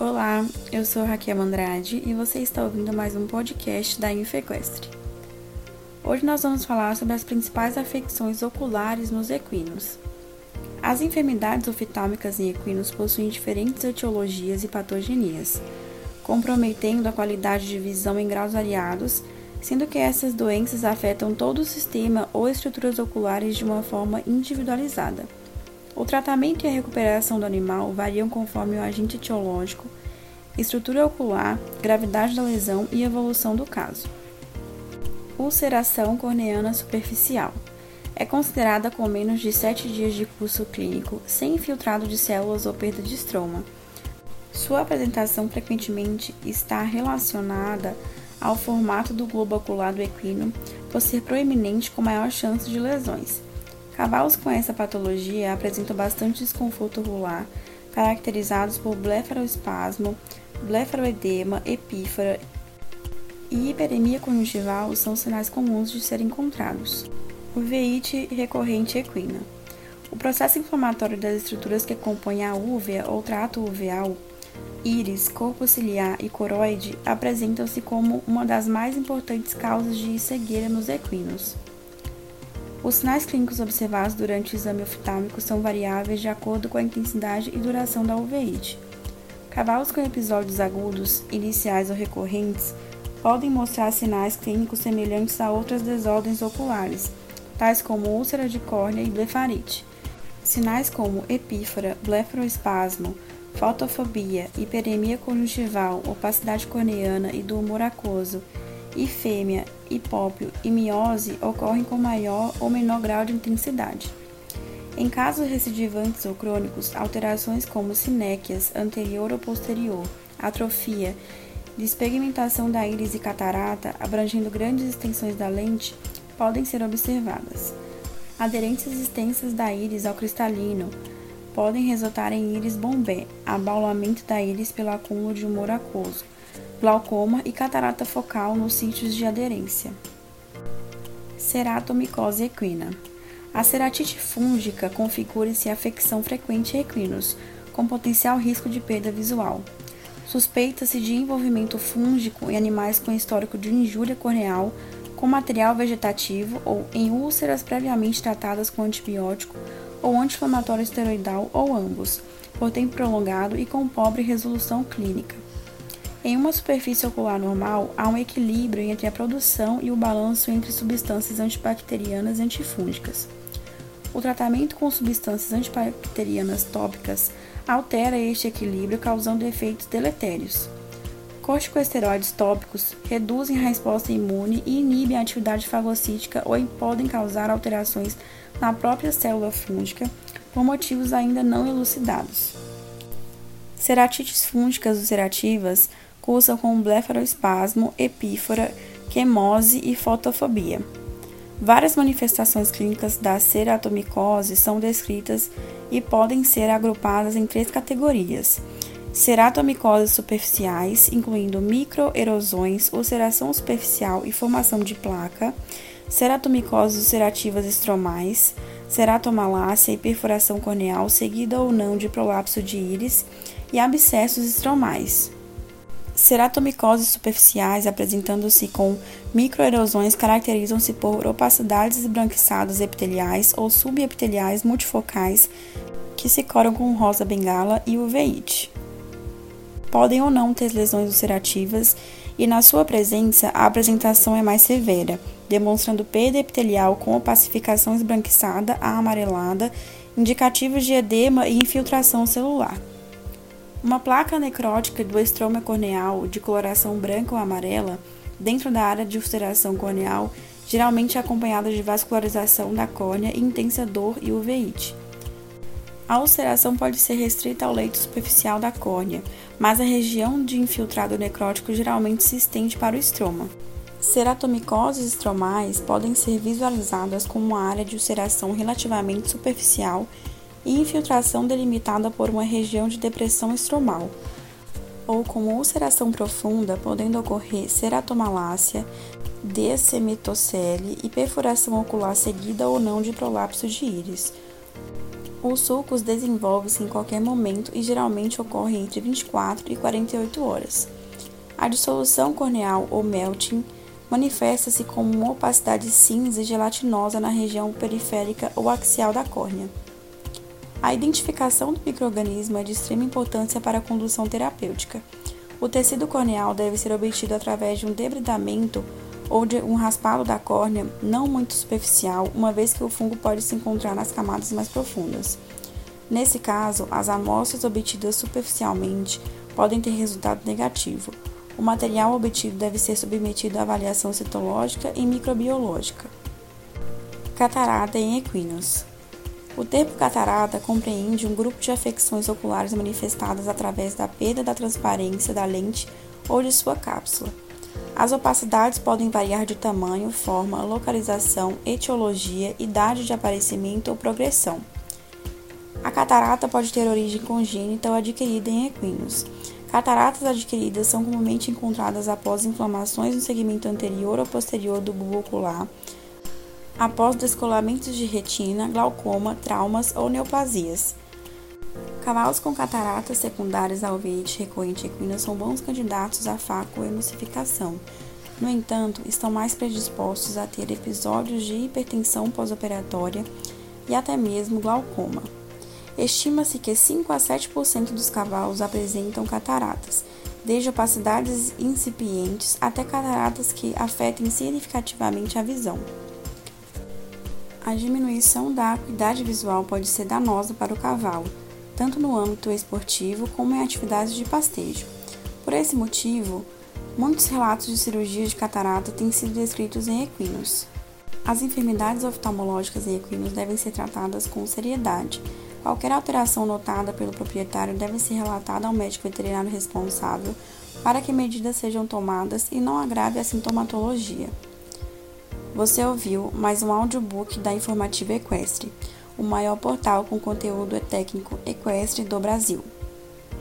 Olá, eu sou Raquel Andrade e você está ouvindo mais um podcast da Infequestre. Hoje nós vamos falar sobre as principais afecções oculares nos equinos. As enfermidades oftálmicas em equinos possuem diferentes etiologias e patogenias, comprometendo a qualidade de visão em graus variados, sendo que essas doenças afetam todo o sistema ou estruturas oculares de uma forma individualizada. O tratamento e a recuperação do animal variam conforme o agente etiológico, estrutura ocular, gravidade da lesão e evolução do caso. Ulceração corneana superficial é considerada com menos de 7 dias de curso clínico, sem infiltrado de células ou perda de estroma. Sua apresentação frequentemente está relacionada ao formato do globo ocular do equino, por ser proeminente com maior chance de lesões. Cavalos com essa patologia apresentam bastante desconforto ocular, caracterizados por blefaroespasmo, blefaroedema, epífora e hiperemia conjuntival são sinais comuns de serem encontrados. Uveíte recorrente equina. O processo inflamatório das estruturas que compõem a úvea ou trato uveal, íris, corpo ciliar e coroide apresentam-se como uma das mais importantes causas de cegueira nos equinos. Os sinais clínicos observados durante o exame oftálmico são variáveis de acordo com a intensidade e duração da uveíte. Cavalos com episódios agudos, iniciais ou recorrentes podem mostrar sinais clínicos semelhantes a outras desordens oculares, tais como úlcera de córnea e blefarite. Sinais como epífora, blefaroespasmo, fotofobia, hiperemia conjuntival, opacidade corneana e do humor aquoso, ifêmia, hipópio e miose ocorrem com maior ou menor grau de intensidade. Em casos recidivantes ou crônicos, alterações como sinéquias anterior ou posterior, atrofia, despigmentação da íris e catarata, abrangendo grandes extensões da lente, podem ser observadas. Aderências extensas da íris ao cristalino podem resultar em íris bombé, abaulamento da íris pelo acúmulo de humor aquoso, glaucoma e catarata focal nos sítios de aderência. Ceratomicose equina. A ceratite fúngica configura-se afecção frequente em equinos, com potencial risco de perda visual. Suspeita-se de envolvimento fúngico em animais com histórico de injúria corneal com material vegetativo ou em úlceras previamente tratadas com antibiótico ou anti-inflamatório esteroidal ou ambos, por tempo prolongado e com pobre resolução clínica. Em uma superfície ocular normal, há um equilíbrio entre a produção e o balanço entre substâncias antibacterianas e antifúngicas. O tratamento com substâncias antibacterianas tópicas altera este equilíbrio, causando efeitos deletérios. Corticosteroides tópicos reduzem a resposta imune e inibem a atividade fagocítica ou podem causar alterações na própria célula fúngica por motivos ainda não elucidados. Ceratites fúngicas ulcerativas cursam com blefaroespasmo, epífora, quemose e fotofobia. Várias manifestações clínicas da ceratomicose são descritas e podem ser agrupadas em três categorias: ceratomicoses superficiais, incluindo microerosões, ulceração superficial e formação de placa, ceratomicoses ulcerativas estromais, ceratomalácia e perfuração corneal, seguida ou não de prolapso de íris e abscessos estromais. Ceratomicoses superficiais apresentando-se com microerosões caracterizam-se por opacidades esbranquiçadas epiteliais ou subepiteliais multifocais que se coram com rosa bengala e uveíte. Podem ou não ter lesões ulcerativas e, na sua presença, a apresentação é mais severa, demonstrando perda epitelial com opacificação esbranquiçada a amarelada, indicativos de edema e infiltração celular. Uma placa necrótica do estroma corneal de coloração branca ou amarela dentro da área de ulceração corneal, geralmente acompanhada de vascularização da córnea e intensa dor e uveíte. A ulceração pode ser restrita ao leito superficial da córnea, mas a região de infiltrado necrótico geralmente se estende para o estroma. Ceratomicoses estromais podem ser visualizadas como uma área de ulceração relativamente superficial e infiltração delimitada por uma região de depressão estromal, ou como ulceração profunda, podendo ocorrer ceratomalácia, descemitocele e perfuração ocular seguida ou não de prolapso de íris. O sulcus desenvolve-se em qualquer momento e geralmente ocorre entre 24 e 48 horas. A dissolução corneal ou melting manifesta-se como uma opacidade cinza e gelatinosa na região periférica ou axial da córnea. A identificação do microorganismo é de extrema importância para a condução terapêutica. O tecido corneal deve ser obtido através de um debridamento ou de um raspado da córnea não muito superficial, uma vez que o fungo pode se encontrar nas camadas mais profundas. Nesse caso, as amostras obtidas superficialmente podem ter resultado negativo. O material obtido deve ser submetido à avaliação citológica e microbiológica. Catarata em equinos. O termo catarata compreende um grupo de afecções oculares manifestadas através da perda da transparência da lente ou de sua cápsula. As opacidades podem variar de tamanho, forma, localização, etiologia, idade de aparecimento ou progressão. A catarata pode ter origem congênita ou adquirida em equinos. Cataratas adquiridas são comumente encontradas após inflamações no segmento anterior ou posterior do bulbo ocular, após descolamentos de retina, glaucoma, traumas ou neoplasias. Cavalos com cataratas secundárias ao veite recorrente equina são bons candidatos a facoemulsificação. No entanto, estão mais predispostos a ter episódios de hipertensão pós-operatória e até mesmo glaucoma. Estima-se que 5 a 7% dos cavalos apresentam cataratas, desde opacidades incipientes até cataratas que afetem significativamente a visão. A diminuição da acuidade visual pode ser danosa para o cavalo, tanto no âmbito esportivo como em atividades de pastejo. Por esse motivo, muitos relatos de cirurgia de catarata têm sido descritos em equinos. As enfermidades oftalmológicas em equinos devem ser tratadas com seriedade. Qualquer alteração notada pelo proprietário deve ser relatada ao médico veterinário responsável para que medidas sejam tomadas e não agrave a sintomatologia. Você ouviu mais um audiobook da Informativa Equestre o maior portal com conteúdo técnico equestre do Brasil.